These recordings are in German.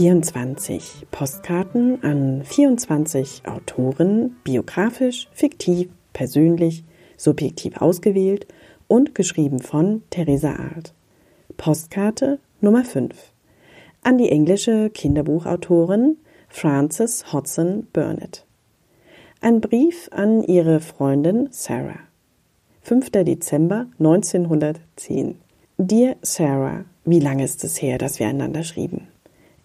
24 Postkarten an 24 Autoren, biografisch, fiktiv, persönlich, subjektiv ausgewählt und geschrieben von Theresa Arlt. Postkarte Nummer 5 an die englische Kinderbuchautorin Frances Hodson Burnett. Ein Brief an ihre Freundin Sarah. 5. Dezember 1910. Dear Sarah, wie lange ist es her, dass wir einander schrieben?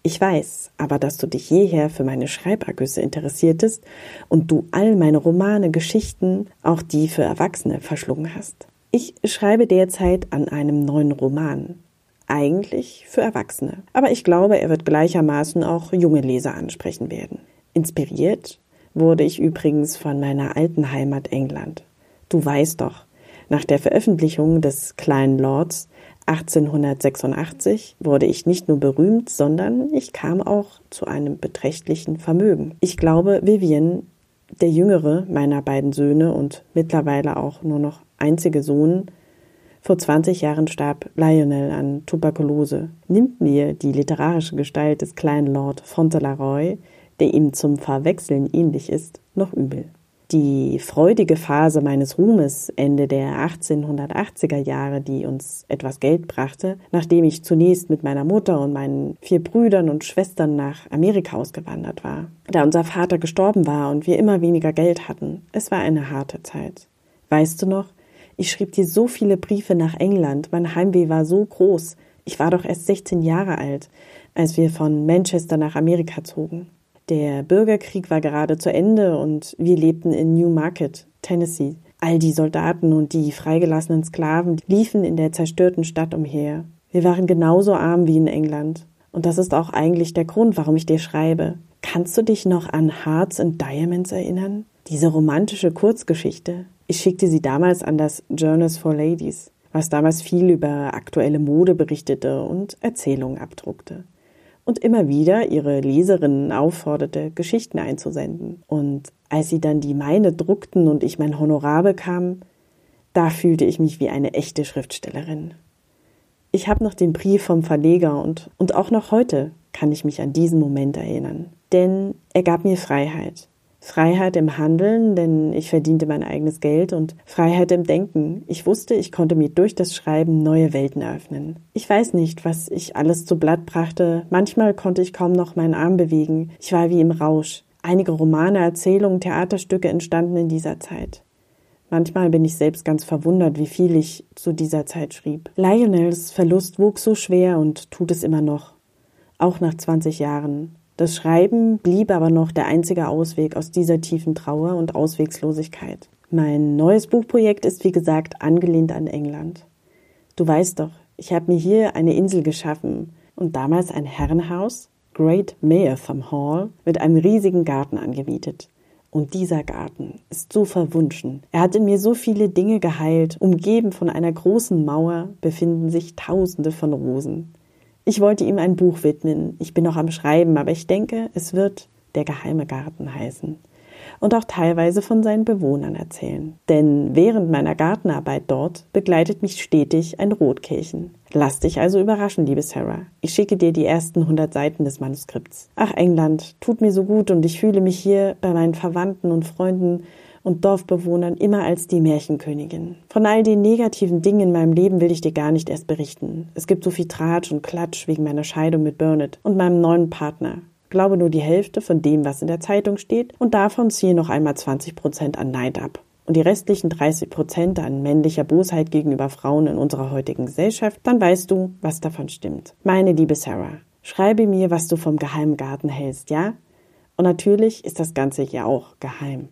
Ich weiß, aber dass du dich jeher für meine Schreibergüsse interessiertest und du all meine Romane, Geschichten, auch die für Erwachsene, verschlungen hast. Ich schreibe derzeit an einem neuen Roman. Eigentlich für Erwachsene. Aber ich glaube, er wird gleichermaßen auch junge Leser ansprechen werden. Inspiriert wurde ich übrigens von meiner alten Heimat England. Du weißt doch, nach der Veröffentlichung des Kleinen Lords 1886 wurde ich nicht nur berühmt, sondern ich kam auch zu einem beträchtlichen Vermögen. Ich glaube, Vivian, der jüngere meiner beiden Söhne und mittlerweile auch nur noch einzige Sohn, vor 20 Jahren starb Lionel an Tuberkulose, nimmt mir die literarische Gestalt des kleinen Lord Fauntleroy, der ihm zum Verwechseln ähnlich ist, noch übel. Die freudige Phase meines Ruhmes Ende der 1880er Jahre, die uns etwas Geld brachte, nachdem ich zunächst mit meiner Mutter und meinen vier Brüdern und Schwestern nach Amerika ausgewandert war. Da unser Vater gestorben war und wir immer weniger Geld hatten. Es war eine harte Zeit. Weißt du noch? Ich schrieb dir so viele Briefe nach England. Mein Heimweh war so groß. Ich war doch erst 16 Jahre alt, als wir von Manchester nach Amerika zogen. Der Bürgerkrieg war gerade zu Ende und wir lebten in Newmarket, Tennessee. All die Soldaten und die freigelassenen Sklaven liefen in der zerstörten Stadt umher. Wir waren genauso arm wie in England. Und das ist auch eigentlich der Grund, warum ich dir schreibe. Kannst du dich noch an Hearts and Diamonds erinnern? Diese romantische Kurzgeschichte. Ich schickte sie damals an das Journals for Ladies, was damals viel über aktuelle Mode berichtete und Erzählungen abdruckte und immer wieder ihre Leserinnen aufforderte, Geschichten einzusenden. Und als sie dann die meine druckten und ich mein Honorar bekam, da fühlte ich mich wie eine echte Schriftstellerin. Ich habe noch den Brief vom Verleger und, und auch noch heute kann ich mich an diesen Moment erinnern. Denn er gab mir Freiheit. Freiheit im Handeln, denn ich verdiente mein eigenes Geld und Freiheit im Denken. Ich wusste, ich konnte mir durch das Schreiben neue Welten eröffnen. Ich weiß nicht, was ich alles zu Blatt brachte. Manchmal konnte ich kaum noch meinen Arm bewegen. Ich war wie im Rausch. Einige Romane, Erzählungen, Theaterstücke entstanden in dieser Zeit. Manchmal bin ich selbst ganz verwundert, wie viel ich zu dieser Zeit schrieb. Lionels Verlust wuchs so schwer und tut es immer noch. Auch nach 20 Jahren. Das Schreiben blieb aber noch der einzige Ausweg aus dieser tiefen Trauer und Auswegslosigkeit. Mein neues Buchprojekt ist wie gesagt angelehnt an England. Du weißt doch, ich habe mir hier eine Insel geschaffen und damals ein Herrenhaus, Great Mayertham Hall, mit einem riesigen Garten angemietet. Und dieser Garten ist so verwunschen. Er hat in mir so viele Dinge geheilt. Umgeben von einer großen Mauer befinden sich Tausende von Rosen. Ich wollte ihm ein Buch widmen. Ich bin noch am Schreiben, aber ich denke, es wird der geheime Garten heißen und auch teilweise von seinen Bewohnern erzählen. Denn während meiner Gartenarbeit dort begleitet mich stetig ein Rotkehlchen. Lass dich also überraschen, liebe Sarah. Ich schicke dir die ersten 100 Seiten des Manuskripts. Ach, England, tut mir so gut und ich fühle mich hier bei meinen Verwandten und Freunden und Dorfbewohnern immer als die Märchenkönigin. Von all den negativen Dingen in meinem Leben will ich dir gar nicht erst berichten. Es gibt so viel Tratsch und Klatsch wegen meiner Scheidung mit Burnett und meinem neuen Partner. Glaube nur die Hälfte von dem, was in der Zeitung steht, und davon ziehe noch einmal 20 Prozent an Neid ab. Und die restlichen 30 Prozent an männlicher Bosheit gegenüber Frauen in unserer heutigen Gesellschaft, dann weißt du, was davon stimmt. Meine liebe Sarah, schreibe mir, was du vom geheimen Garten hältst, ja? Und natürlich ist das Ganze ja auch geheim.